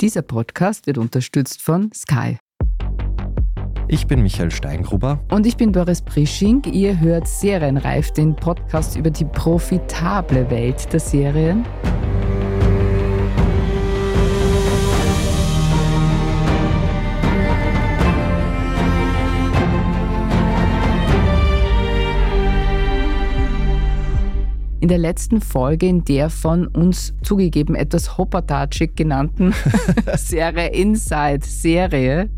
Dieser Podcast wird unterstützt von Sky. Ich bin Michael Steingruber. Und ich bin Boris Prisching. Ihr hört Serienreif, den Podcast über die profitable Welt der Serien. Der letzten Folge, in der von uns zugegeben etwas hoppertatschig genannten Serie Inside Serie,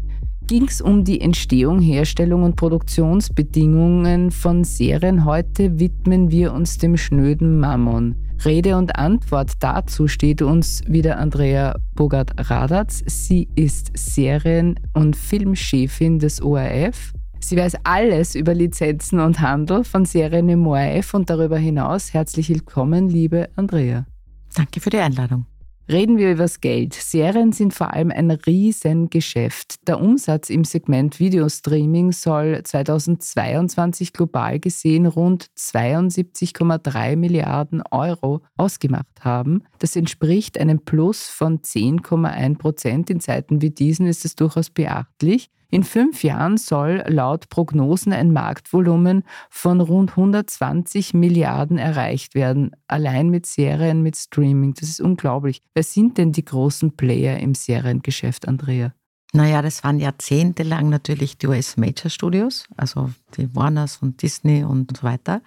ging es um die Entstehung, Herstellung und Produktionsbedingungen von Serien. Heute widmen wir uns dem schnöden Mammon. Rede und Antwort dazu steht uns wieder Andrea Bogart-Radatz. Sie ist Serien- und Filmchefin des ORF Sie weiß alles über Lizenzen und Handel von Serien im ORF und darüber hinaus. Herzlich willkommen, liebe Andrea. Danke für die Einladung. Reden wir über das Geld. Serien sind vor allem ein Riesengeschäft. Der Umsatz im Segment Videostreaming soll 2022 global gesehen rund 72,3 Milliarden Euro ausgemacht haben. Das entspricht einem Plus von 10,1 Prozent. In Zeiten wie diesen ist es durchaus beachtlich. In fünf Jahren soll laut Prognosen ein Marktvolumen von rund 120 Milliarden erreicht werden. Allein mit Serien, mit Streaming. Das ist unglaublich. Wer sind denn die großen Player im Seriengeschäft, Andrea? Naja, das waren jahrzehntelang natürlich die US Major Studios, also die Warners und Disney und so weiter,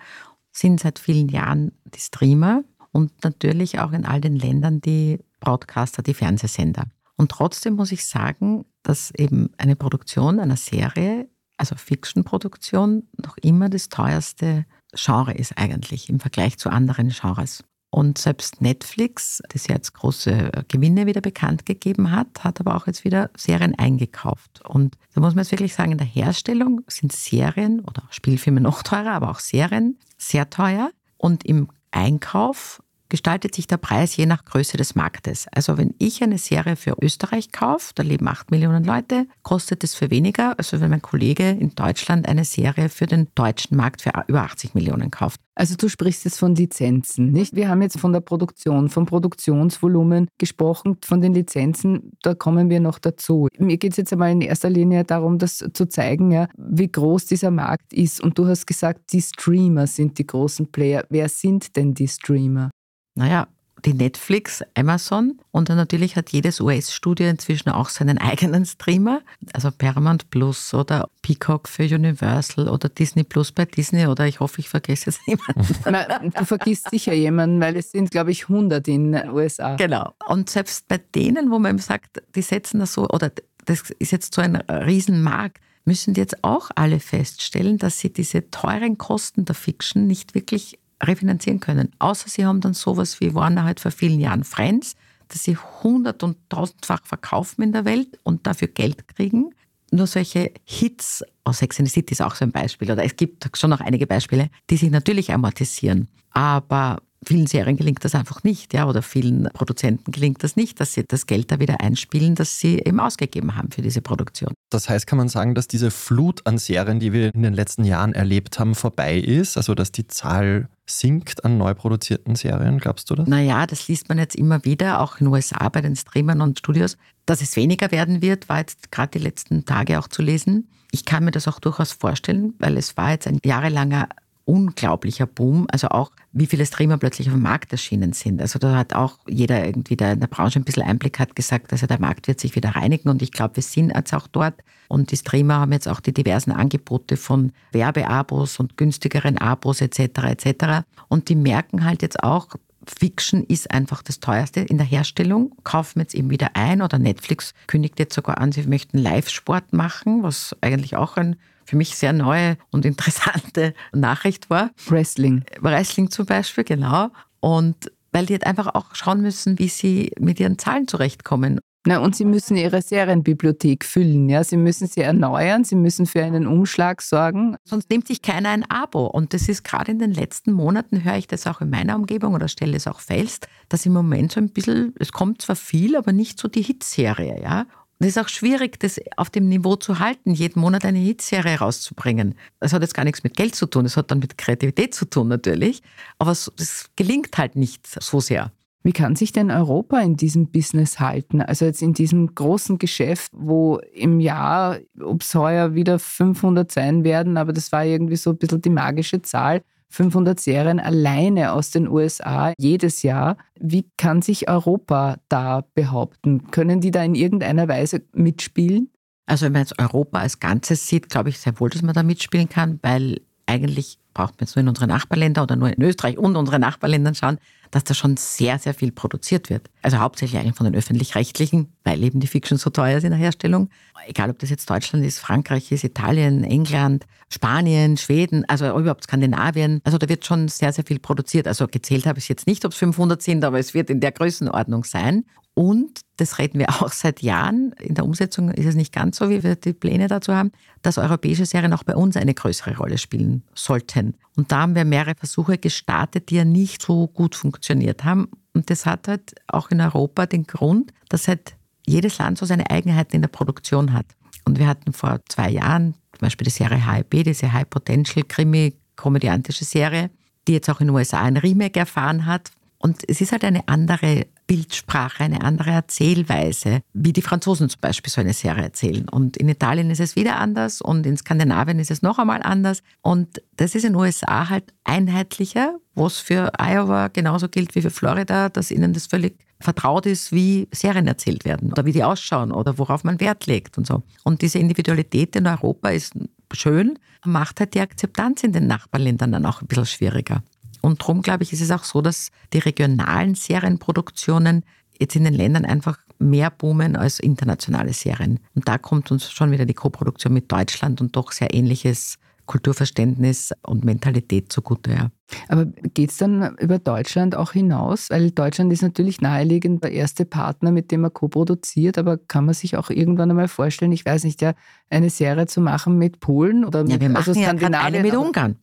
sind seit vielen Jahren die Streamer und natürlich auch in all den Ländern die Broadcaster, die Fernsehsender. Und trotzdem muss ich sagen, dass eben eine Produktion einer Serie, also Fiction-Produktion, noch immer das teuerste Genre ist eigentlich im Vergleich zu anderen Genres. Und selbst Netflix, das jetzt große Gewinne wieder bekannt gegeben hat, hat aber auch jetzt wieder Serien eingekauft. Und da muss man jetzt wirklich sagen, in der Herstellung sind Serien oder Spielfilme noch teurer, aber auch Serien sehr teuer. Und im Einkauf gestaltet sich der Preis je nach Größe des Marktes. Also wenn ich eine Serie für Österreich kaufe, da leben 8 Millionen Leute, kostet es für weniger, als wenn mein Kollege in Deutschland eine Serie für den deutschen Markt für über 80 Millionen kauft. Also du sprichst jetzt von Lizenzen, nicht? Wir haben jetzt von der Produktion, vom Produktionsvolumen gesprochen, von den Lizenzen, da kommen wir noch dazu. Mir geht es jetzt einmal in erster Linie darum, das zu zeigen, ja, wie groß dieser Markt ist. Und du hast gesagt, die Streamer sind die großen Player. Wer sind denn die Streamer? Naja, die Netflix, Amazon und dann natürlich hat jedes US-Studio inzwischen auch seinen eigenen Streamer, also Paramount Plus oder Peacock für Universal oder Disney Plus bei Disney oder ich hoffe, ich vergesse jetzt jemanden. du vergisst sicher jemanden, weil es sind, glaube ich, 100 in den USA. Genau. Und selbst bei denen, wo man sagt, die setzen das so, oder das ist jetzt so ein Riesenmarkt, müssen die jetzt auch alle feststellen, dass sie diese teuren Kosten der Fiction nicht wirklich refinanzieren können. Außer sie haben dann sowas wie Warner halt vor vielen Jahren Friends, dass sie hundert- und tausendfach verkaufen in der Welt und dafür Geld kriegen. Nur solche Hits, oh, Sex and the City ist auch so ein Beispiel, oder es gibt schon noch einige Beispiele, die sich natürlich amortisieren. Aber vielen Serien gelingt das einfach nicht, ja, oder vielen Produzenten gelingt das nicht, dass sie das Geld da wieder einspielen, das sie eben ausgegeben haben für diese Produktion. Das heißt, kann man sagen, dass diese Flut an Serien, die wir in den letzten Jahren erlebt haben, vorbei ist? Also, dass die Zahl sinkt an neu produzierten Serien, glaubst du das? Naja, das liest man jetzt immer wieder, auch in den USA bei den Streamern und Studios. Dass es weniger werden wird, war jetzt gerade die letzten Tage auch zu lesen. Ich kann mir das auch durchaus vorstellen, weil es war jetzt ein jahrelanger unglaublicher Boom. Also auch, wie viele Streamer plötzlich auf dem Markt erschienen sind. Also da hat auch jeder irgendwie, der in der Branche ein bisschen Einblick hat, gesagt, also der Markt wird sich wieder reinigen und ich glaube, wir sind jetzt auch dort. Und die Streamer haben jetzt auch die diversen Angebote von Werbeabos und günstigeren Abos etc. etc. Und die merken halt jetzt auch, Fiction ist einfach das teuerste in der Herstellung. Kaufen jetzt eben wieder ein oder Netflix kündigt jetzt sogar an, sie möchten Live-Sport machen, was eigentlich auch ein für mich sehr neue und interessante Nachricht war. Wrestling. Wrestling zum Beispiel, genau. Und weil die jetzt einfach auch schauen müssen, wie sie mit ihren Zahlen zurechtkommen. Na, und sie müssen ihre Serienbibliothek füllen, ja. Sie müssen sie erneuern, sie müssen für einen Umschlag sorgen. Sonst nimmt sich keiner ein Abo. Und das ist gerade in den letzten Monaten, höre ich das auch in meiner Umgebung oder stelle es auch fest, dass im Moment so ein bisschen, es kommt zwar viel, aber nicht so die Hitserie, ja. Es ist auch schwierig, das auf dem Niveau zu halten, jeden Monat eine Hitserie rauszubringen. Das hat jetzt gar nichts mit Geld zu tun, das hat dann mit Kreativität zu tun natürlich. Aber das gelingt halt nicht so sehr. Wie kann sich denn Europa in diesem Business halten? Also jetzt in diesem großen Geschäft, wo im Jahr, ob es heuer wieder 500 sein werden, aber das war irgendwie so ein bisschen die magische Zahl, 500 Serien alleine aus den USA jedes Jahr. Wie kann sich Europa da behaupten? Können die da in irgendeiner Weise mitspielen? Also wenn man jetzt Europa als Ganzes sieht, glaube ich sehr wohl, dass man da mitspielen kann, weil eigentlich braucht man jetzt nur in unsere Nachbarländer oder nur in Österreich und unsere Nachbarländern schauen, dass da schon sehr, sehr viel produziert wird. Also hauptsächlich eigentlich von den öffentlich-rechtlichen, weil eben die Fiction so teuer ist in der Herstellung. Egal, ob das jetzt Deutschland ist, Frankreich ist, Italien, England, Spanien, Schweden, also überhaupt Skandinavien. Also da wird schon sehr, sehr viel produziert. Also gezählt habe ich jetzt nicht, ob es 500 sind, aber es wird in der Größenordnung sein. Und das reden wir auch seit Jahren. In der Umsetzung ist es nicht ganz so, wie wir die Pläne dazu haben, dass europäische Serien auch bei uns eine größere Rolle spielen sollten. Und da haben wir mehrere Versuche gestartet, die ja nicht so gut funktioniert haben. Und das hat halt auch in Europa den Grund, dass halt jedes Land so seine Eigenheiten in der Produktion hat. Und wir hatten vor zwei Jahren zum Beispiel die Serie HIP, diese High Potential Krimi, komödiantische Serie, die jetzt auch in den USA ein Remake erfahren hat. Und es ist halt eine andere Bildsprache, eine andere Erzählweise, wie die Franzosen zum Beispiel so eine Serie erzählen. Und in Italien ist es wieder anders und in Skandinavien ist es noch einmal anders. Und das ist in den USA halt einheitlicher, was für Iowa genauso gilt wie für Florida, dass ihnen das völlig vertraut ist, wie Serien erzählt werden oder wie die ausschauen oder worauf man Wert legt und so. Und diese Individualität in Europa ist schön, macht halt die Akzeptanz in den Nachbarländern dann auch ein bisschen schwieriger. Und darum, glaube ich, ist es auch so, dass die regionalen Serienproduktionen jetzt in den Ländern einfach mehr boomen als internationale Serien. Und da kommt uns schon wieder die Koproduktion mit Deutschland und doch sehr ähnliches Kulturverständnis und Mentalität zugute. Ja. Aber geht es dann über Deutschland auch hinaus? Weil Deutschland ist natürlich naheliegend der erste Partner, mit dem man co-produziert, aber kann man sich auch irgendwann einmal vorstellen, ich weiß nicht, ja, eine Serie zu machen mit Polen oder mit ja, wir machen also ja eine mit Ungarn.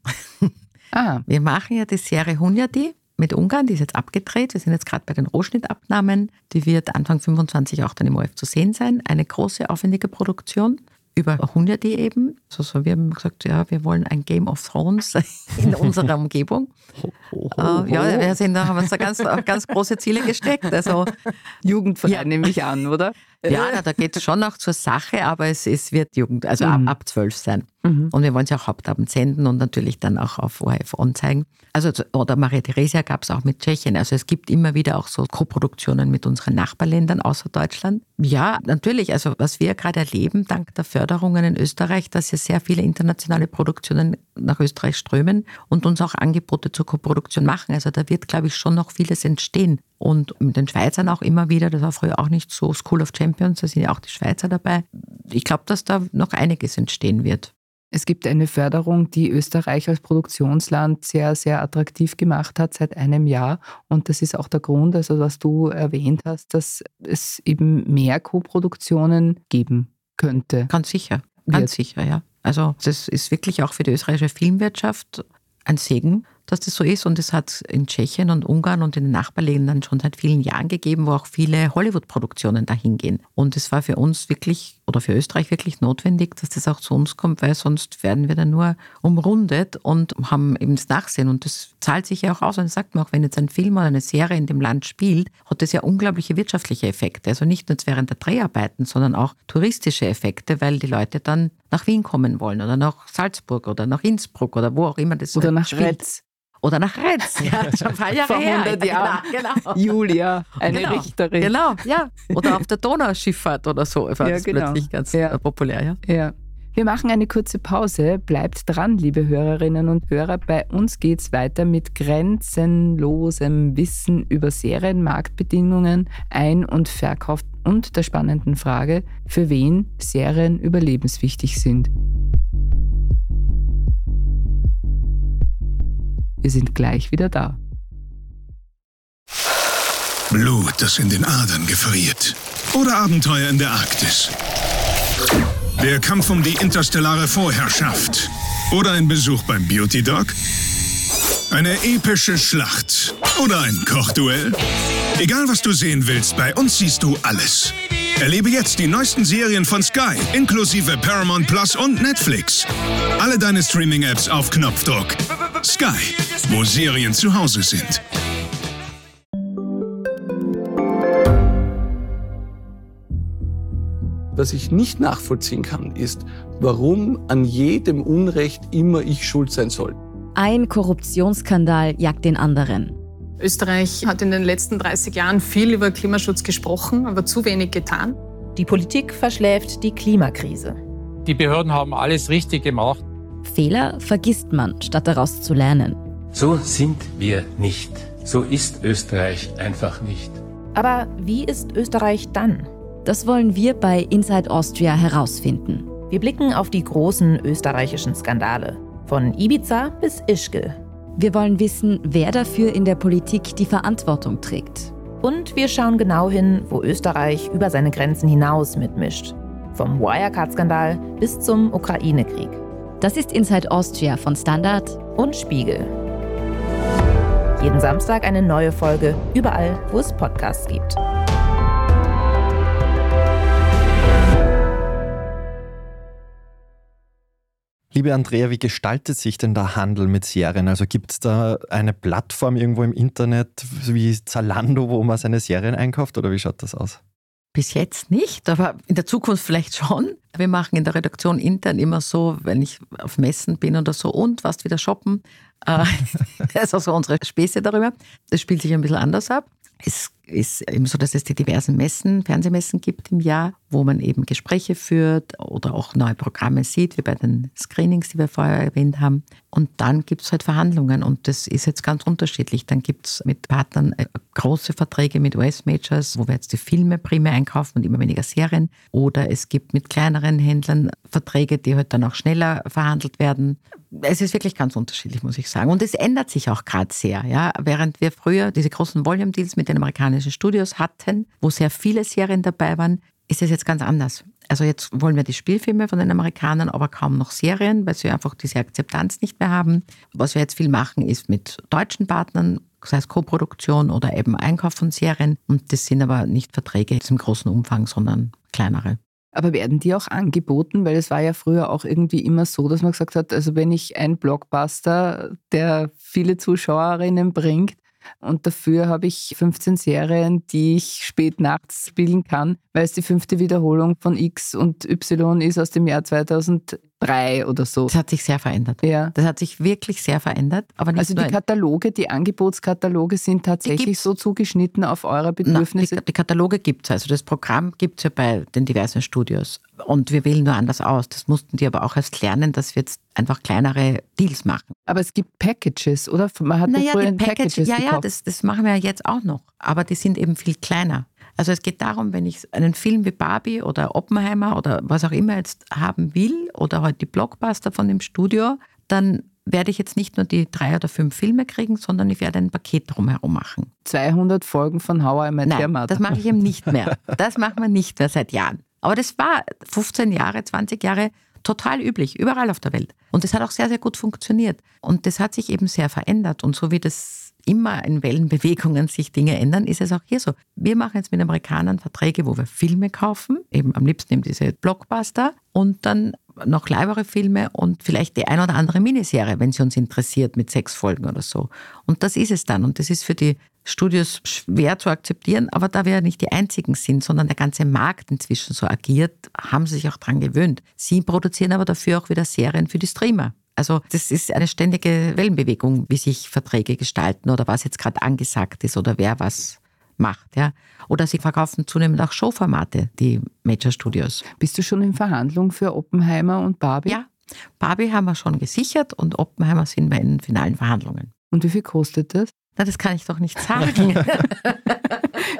Ah. Wir machen ja die Serie Hunyadi mit Ungarn, die ist jetzt abgedreht. Wir sind jetzt gerade bei den Rohschnittabnahmen. Die wird Anfang 25 auch dann im OF zu sehen sein. Eine große, aufwendige Produktion über Hunyadi eben. Also wir haben gesagt, ja, wir wollen ein Game of Thrones in unserer Umgebung. Uh, ja, wir sind, da haben uns da ganz, ganz große Ziele gesteckt. Also Jugendverein ja. nehme ich an, oder? Ja, na, da geht es schon noch zur Sache, aber es, es wird Jugend, also mhm. ab, ab 12 sein. Mhm. Und wir wollen sie auch Hauptabend senden und natürlich dann auch auf ORF On zeigen. Also, oder Maria Theresia gab es auch mit Tschechien. Also es gibt immer wieder auch so Koproduktionen mit unseren Nachbarländern außer Deutschland. Ja, natürlich. Also was wir gerade erleben, dank der Förderungen in Österreich, dass ja sehr viele internationale Produktionen nach Österreich strömen und uns auch Angebote zur Koproduktion machen. Also da wird, glaube ich, schon noch vieles entstehen. Und mit den Schweizern auch immer wieder, das war früher auch nicht so School of Champions, da sind ja auch die Schweizer dabei. Ich glaube, dass da noch einiges entstehen wird. Es gibt eine Förderung, die Österreich als Produktionsland sehr, sehr attraktiv gemacht hat seit einem Jahr. Und das ist auch der Grund, also was du erwähnt hast, dass es eben mehr Co-Produktionen geben könnte. Ganz sicher, ganz wird. sicher, ja. Also das ist wirklich auch für die österreichische Filmwirtschaft ein Segen, dass das so ist. Und es hat in Tschechien und Ungarn und in den Nachbarländern schon seit vielen Jahren gegeben, wo auch viele Hollywood-Produktionen dahin gehen. Und es war für uns wirklich oder für Österreich wirklich notwendig, dass das auch zu uns kommt, weil sonst werden wir dann nur umrundet und haben eben das Nachsehen. Und das zahlt sich ja auch aus. Und das sagt man auch, wenn jetzt ein Film oder eine Serie in dem Land spielt, hat das ja unglaubliche wirtschaftliche Effekte. Also nicht nur während der Dreharbeiten, sondern auch touristische Effekte, weil die Leute dann nach Wien kommen wollen oder nach Salzburg oder nach Innsbruck oder wo auch immer das Oder nach Retz. Oder nach Retz, ja, schon ein paar Jahre Vor 100 her. Jahren. Genau, genau. Julia, eine genau, Richterin. Genau, ja. Oder auf der Donauschifffahrt oder so. War ja, das genau. plötzlich ganz ja. populär, ja. Ja. Wir machen eine kurze Pause. Bleibt dran, liebe Hörerinnen und Hörer. Bei uns geht es weiter mit grenzenlosem Wissen über Serienmarktbedingungen, Ein- und Verkauf und der spannenden Frage, für wen Serien überlebenswichtig sind. Wir sind gleich wieder da. Blut, das in den Adern gefriert. Oder Abenteuer in der Arktis. Der Kampf um die interstellare Vorherrschaft. Oder ein Besuch beim Beauty Dog. Eine epische Schlacht. Oder ein Kochduell. Egal was du sehen willst, bei uns siehst du alles. Erlebe jetzt die neuesten Serien von Sky, inklusive Paramount Plus und Netflix. Alle deine Streaming-Apps auf Knopfdruck. Sky, wo Serien zu Hause sind. Was ich nicht nachvollziehen kann, ist, warum an jedem Unrecht immer ich schuld sein soll. Ein Korruptionsskandal jagt den anderen. Österreich hat in den letzten 30 Jahren viel über Klimaschutz gesprochen, aber zu wenig getan. Die Politik verschläft die Klimakrise. Die Behörden haben alles richtig gemacht. Fehler vergisst man, statt daraus zu lernen. So sind wir nicht. So ist Österreich einfach nicht. Aber wie ist Österreich dann? Das wollen wir bei Inside Austria herausfinden. Wir blicken auf die großen österreichischen Skandale. Von Ibiza bis Ischgl. Wir wollen wissen, wer dafür in der Politik die Verantwortung trägt. Und wir schauen genau hin, wo Österreich über seine Grenzen hinaus mitmischt. Vom Wirecard-Skandal bis zum Ukraine-Krieg. Das ist Inside Austria von Standard und Spiegel. Jeden Samstag eine neue Folge, überall, wo es Podcasts gibt. Liebe Andrea, wie gestaltet sich denn der Handel mit Serien? Also gibt es da eine Plattform irgendwo im Internet wie Zalando, wo man seine Serien einkauft oder wie schaut das aus? Bis jetzt nicht, aber in der Zukunft vielleicht schon. Wir machen in der Redaktion intern immer so, wenn ich auf Messen bin oder so, und was wieder shoppen. Äh, das ist also unsere Späße darüber. Das spielt sich ein bisschen anders ab. Es ist eben so, dass es die diversen Messen, Fernsehmessen gibt im Jahr, wo man eben Gespräche führt oder auch neue Programme sieht, wie bei den Screenings, die wir vorher erwähnt haben. Und dann gibt es halt Verhandlungen und das ist jetzt ganz unterschiedlich. Dann gibt es mit Partnern äh, große Verträge mit US-Majors, wo wir jetzt die Filme primär einkaufen und immer weniger Serien. Oder es gibt mit kleineren Händlern Verträge, die halt dann auch schneller verhandelt werden. Es ist wirklich ganz unterschiedlich, muss ich sagen. Und es ändert sich auch gerade sehr. Ja? Während wir früher diese großen Volume-Deals mit den amerikanischen Studios hatten, wo sehr viele Serien dabei waren, ist es jetzt ganz anders. Also jetzt wollen wir die Spielfilme von den Amerikanern, aber kaum noch Serien, weil sie einfach diese Akzeptanz nicht mehr haben. Was wir jetzt viel machen, ist mit deutschen Partnern, sei es Co-Produktion oder eben Einkauf von Serien. Und das sind aber nicht Verträge im großen Umfang, sondern kleinere. Aber werden die auch angeboten? Weil es war ja früher auch irgendwie immer so, dass man gesagt hat, also wenn ich einen Blockbuster, der viele Zuschauerinnen bringt, und dafür habe ich 15 Serien, die ich spät nachts spielen kann, weil es die fünfte Wiederholung von X und Y ist aus dem Jahr 2003 oder so. Das hat sich sehr verändert. Ja. Das hat sich wirklich sehr verändert. Aber also die Kataloge, die Angebotskataloge sind tatsächlich so zugeschnitten auf eure Bedürfnisse? Na, die, die, Kataloge gibt es. Also das Programm gibt es ja bei den diversen Studios. Und wir wählen nur anders aus. Das mussten die aber auch erst lernen, dass wir jetzt einfach kleinere Deals machen. Aber es gibt Packages, oder? Man hat naja, früher die Package, Packages Ja, ja, das, das machen wir ja jetzt auch noch. Aber die sind eben viel kleiner. Also es geht darum, wenn ich einen Film wie Barbie oder Oppenheimer oder was auch immer jetzt haben will oder heute halt die Blockbuster von dem Studio, dann werde ich jetzt nicht nur die drei oder fünf Filme kriegen, sondern ich werde ein Paket drumherum machen. 200 Folgen von How I Met Nein, Your Mother. das mache ich eben nicht mehr. Das machen wir nicht mehr seit Jahren. Aber das war 15 Jahre, 20 Jahre total üblich, überall auf der Welt. Und das hat auch sehr, sehr gut funktioniert. Und das hat sich eben sehr verändert. Und so wie das immer in Wellenbewegungen sich Dinge ändern, ist es auch hier so. Wir machen jetzt mit Amerikanern Verträge, wo wir Filme kaufen, eben am liebsten eben diese Blockbuster und dann noch clevere Filme und vielleicht die ein oder andere Miniserie, wenn sie uns interessiert, mit sechs Folgen oder so. Und das ist es dann. Und das ist für die Studios schwer zu akzeptieren, aber da wir ja nicht die einzigen sind, sondern der ganze Markt inzwischen so agiert, haben sie sich auch daran gewöhnt. Sie produzieren aber dafür auch wieder Serien für die Streamer. Also das ist eine ständige Wellenbewegung, wie sich Verträge gestalten oder was jetzt gerade angesagt ist oder wer was macht. Ja. Oder sie verkaufen zunehmend auch Showformate, die Major Studios. Bist du schon in Verhandlung für Oppenheimer und Barbie? Ja, Barbie haben wir schon gesichert und Oppenheimer sind wir in finalen Verhandlungen. Und wie viel kostet das? Na, das kann ich doch nicht sagen.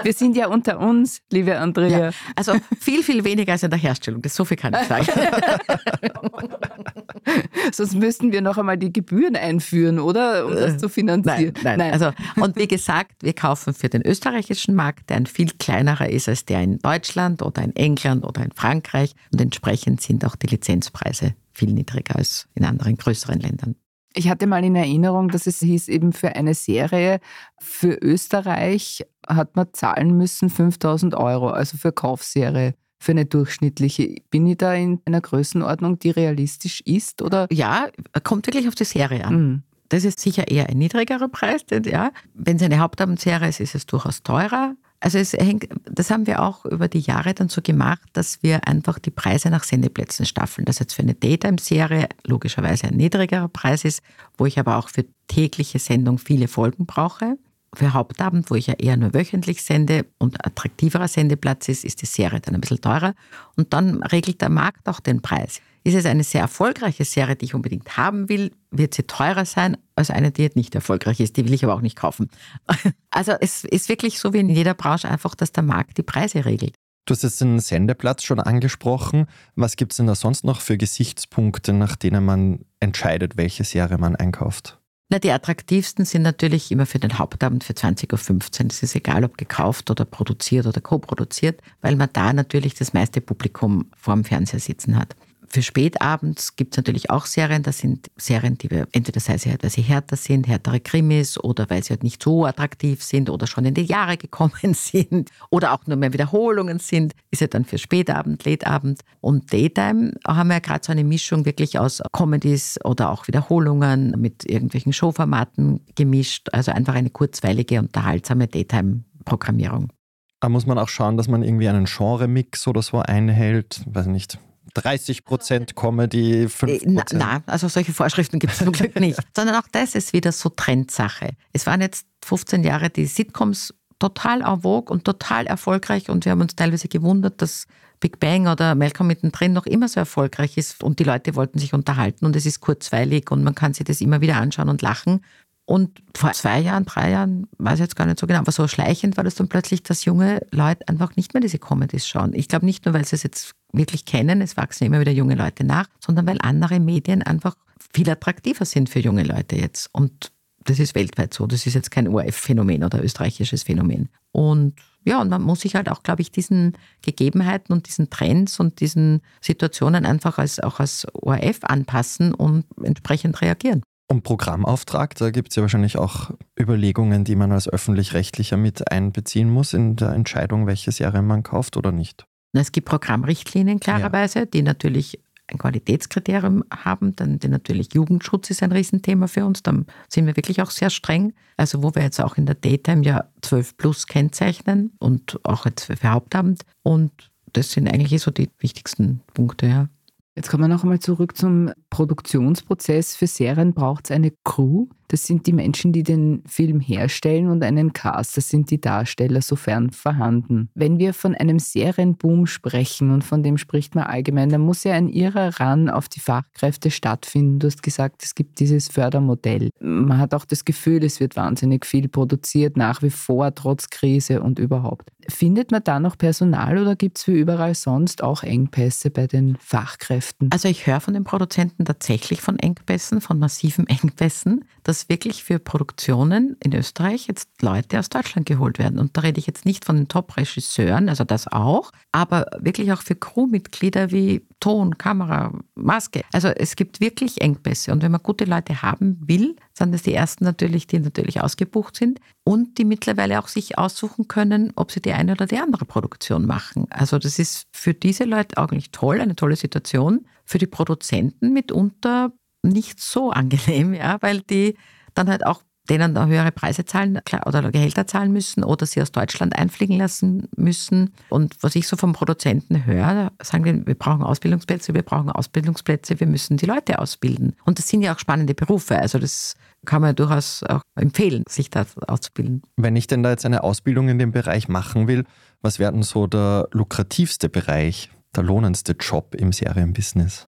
Wir sind ja unter uns, liebe Andrea. Ja, also viel, viel weniger als in der Herstellung. Das so viel kann ich sagen. Sonst müssten wir noch einmal die Gebühren einführen, oder? Um das zu finanzieren. Nein, nein. nein. Also, und wie gesagt, wir kaufen für den österreichischen Markt, der ein viel kleinerer ist als der in Deutschland oder in England oder in Frankreich. Und entsprechend sind auch die Lizenzpreise viel niedriger als in anderen größeren Ländern. Ich hatte mal in Erinnerung, dass es hieß, eben für eine Serie für Österreich hat man zahlen müssen 5000 Euro, also für Kaufserie für eine durchschnittliche. Bin ich da in einer Größenordnung, die realistisch ist? Oder? Ja, kommt wirklich auf die Serie an. Mhm. Das ist sicher eher ein niedrigerer Preis. Denn, ja, wenn es eine Hauptabendserie ist, ist es durchaus teurer. Also es hängt, das haben wir auch über die Jahre dann so gemacht, dass wir einfach die Preise nach Sendeplätzen staffeln. Das jetzt für eine Daytime-Serie logischerweise ein niedrigerer Preis ist, wo ich aber auch für tägliche Sendung viele Folgen brauche. Für Hauptabend, wo ich ja eher nur wöchentlich sende und attraktiverer Sendeplatz ist, ist die Serie dann ein bisschen teurer. Und dann regelt der Markt auch den Preis. Ist es eine sehr erfolgreiche Serie, die ich unbedingt haben will, wird sie teurer sein als eine, die jetzt nicht erfolgreich ist. Die will ich aber auch nicht kaufen. Also es ist wirklich so wie in jeder Branche einfach, dass der Markt die Preise regelt. Du hast jetzt den Sendeplatz schon angesprochen. Was gibt es denn da sonst noch für Gesichtspunkte, nach denen man entscheidet, welche Serie man einkauft? Na, die attraktivsten sind natürlich immer für den Hauptabend für 20.15 Uhr. Es ist egal, ob gekauft oder produziert oder co-produziert, weil man da natürlich das meiste Publikum vorm Fernseher sitzen hat. Für spätabends gibt es natürlich auch Serien. Das sind Serien, die wir entweder sei halt, weil sie härter sind, härtere Krimis oder weil sie halt nicht so attraktiv sind oder schon in die Jahre gekommen sind oder auch nur mehr Wiederholungen sind, ist ja dann für Spätabend, Lätabend. Und Daytime haben wir ja gerade so eine Mischung wirklich aus Comedies oder auch Wiederholungen mit irgendwelchen Showformaten gemischt. Also einfach eine kurzweilige, unterhaltsame Daytime-Programmierung. Da muss man auch schauen, dass man irgendwie einen Genre-Mix oder so einhält. Weiß nicht, 30 Prozent Comedy, 5 Nein, na, also solche Vorschriften gibt es zum Glück nicht. Sondern auch das ist wieder so Trendsache. Es waren jetzt 15 Jahre die Sitcoms total en vogue und total erfolgreich und wir haben uns teilweise gewundert, dass Big Bang oder Malcolm mittendrin noch immer so erfolgreich ist und die Leute wollten sich unterhalten und es ist kurzweilig und man kann sich das immer wieder anschauen und lachen. Und vor zwei Jahren, drei Jahren, weiß ich jetzt gar nicht so genau, aber so schleichend war das dann plötzlich, dass junge Leute einfach nicht mehr diese Comedies schauen. Ich glaube nicht nur, weil sie es jetzt wirklich kennen, es wachsen immer wieder junge Leute nach, sondern weil andere Medien einfach viel attraktiver sind für junge Leute jetzt. Und das ist weltweit so. Das ist jetzt kein ORF-Phänomen oder österreichisches Phänomen. Und ja, und man muss sich halt auch, glaube ich, diesen Gegebenheiten und diesen Trends und diesen Situationen einfach als, auch als ORF anpassen und entsprechend reagieren. Und Programmauftrag, da gibt es ja wahrscheinlich auch Überlegungen, die man als öffentlich-rechtlicher mit einbeziehen muss in der Entscheidung, welche Serie man kauft oder nicht. Es gibt Programmrichtlinien klarerweise, ja. die natürlich ein Qualitätskriterium haben, dann natürlich Jugendschutz ist ein Riesenthema für uns, dann sind wir wirklich auch sehr streng. Also wo wir jetzt auch in der Daytime ja 12 plus kennzeichnen und auch jetzt für Hauptabend und das sind eigentlich so die wichtigsten Punkte, ja. Jetzt kommen wir noch einmal zurück zum Produktionsprozess. Für Serien braucht es eine Crew. Das sind die Menschen, die den Film herstellen und einen Cast. Das sind die Darsteller, sofern vorhanden. Wenn wir von einem Serienboom sprechen und von dem spricht man allgemein, dann muss ja ein irrer Ran auf die Fachkräfte stattfinden. Du hast gesagt, es gibt dieses Fördermodell. Man hat auch das Gefühl, es wird wahnsinnig viel produziert, nach wie vor, trotz Krise und überhaupt. Findet man da noch Personal oder gibt es wie überall sonst auch Engpässe bei den Fachkräften? Also ich höre von den Produzenten tatsächlich von Engpässen, von massiven Engpässen, dass wirklich für Produktionen in Österreich jetzt Leute aus Deutschland geholt werden. Und da rede ich jetzt nicht von den Top-Regisseuren, also das auch, aber wirklich auch für Crewmitglieder wie Ton, Kamera, Maske. Also es gibt wirklich Engpässe. Und wenn man gute Leute haben will, sind das die ersten natürlich, die natürlich ausgebucht sind und die mittlerweile auch sich aussuchen können, ob sie die eine oder die andere Produktion machen. Also das ist für diese Leute eigentlich toll, eine tolle Situation. Für die Produzenten mitunter nicht so angenehm, ja, weil die dann halt auch denen höhere Preise zahlen oder Gehälter zahlen müssen oder sie aus Deutschland einfliegen lassen müssen. Und was ich so vom Produzenten höre, sagen die, wir brauchen Ausbildungsplätze, wir brauchen Ausbildungsplätze, wir müssen die Leute ausbilden. Und das sind ja auch spannende Berufe. Also das kann man ja durchaus auch empfehlen, sich da auszubilden. Wenn ich denn da jetzt eine Ausbildung in dem Bereich machen will, was wäre denn so der lukrativste Bereich, der lohnendste Job im Serienbusiness?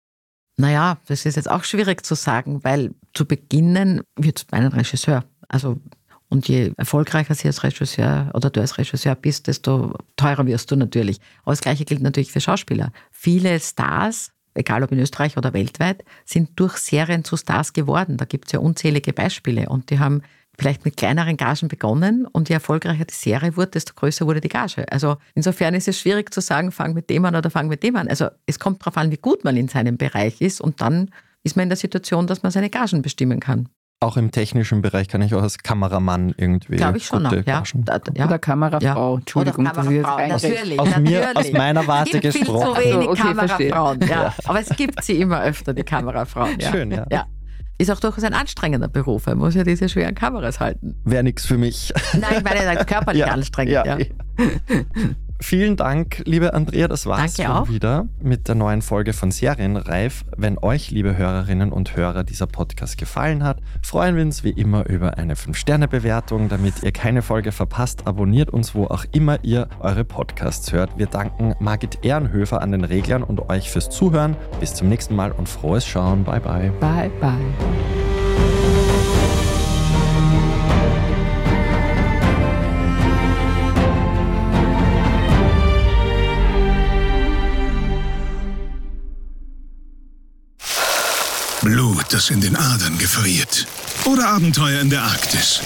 Naja, das ist jetzt auch schwierig zu sagen, weil zu beginnen wird mein Regisseur. Also und je erfolgreicher sie als Regisseur oder du als Regisseur bist, desto teurer wirst du natürlich. Aber das Gleiche gilt natürlich für Schauspieler. Viele Stars, egal ob in Österreich oder weltweit, sind durch Serien zu Stars geworden. Da gibt es ja unzählige Beispiele. Und die haben vielleicht mit kleineren Gagen begonnen und je erfolgreicher die Serie wurde, desto größer wurde die Gage. Also insofern ist es schwierig zu sagen, fang mit dem an oder fang mit dem an. Also es kommt darauf an, wie gut man in seinem Bereich ist und dann ist man in der Situation, dass man seine Gagen bestimmen kann. Auch im technischen Bereich kann ich auch als Kameramann irgendwie. Glaube ich schon, noch, ja. ja. Oder Kamerafrau. Ja. Entschuldigung, Oder Kamerafrau, natürlich. Aus, natürlich. Mir, aus meiner Warte es gibt gesprochen. Viel zu wenig okay, Kamerafrauen. Ja. Aber es gibt sie immer öfter, die Kamerafrauen. Ja. Schön, ja. Ja. Ist auch durchaus ein anstrengender Beruf. Er muss ja diese schweren Kameras halten. Wäre nichts für mich. Nein, ich meine, körperlich anstrengend. ja. Vielen Dank, liebe Andrea. Das war's Danke schon auch. wieder mit der neuen Folge von Serienreif. Wenn euch, liebe Hörerinnen und Hörer, dieser Podcast gefallen hat, freuen wir uns wie immer über eine 5-Sterne-Bewertung. Damit ihr keine Folge verpasst, abonniert uns, wo auch immer ihr eure Podcasts hört. Wir danken Margit Ehrenhöfer an den Reglern und euch fürs Zuhören. Bis zum nächsten Mal und frohes Schauen. Bye, bye. Bye, bye. Blut, das in den Adern gefriert. Oder Abenteuer in der Arktis.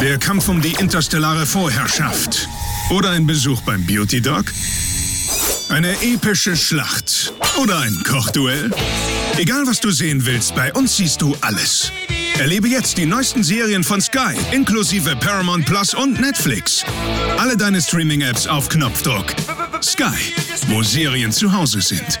Der Kampf um die interstellare Vorherrschaft. Oder ein Besuch beim Beauty Dog. Eine epische Schlacht. Oder ein Kochduell. Egal was du sehen willst, bei uns siehst du alles. Erlebe jetzt die neuesten Serien von Sky, inklusive Paramount Plus und Netflix. Alle deine Streaming-Apps auf Knopfdruck. Sky, wo Serien zu Hause sind.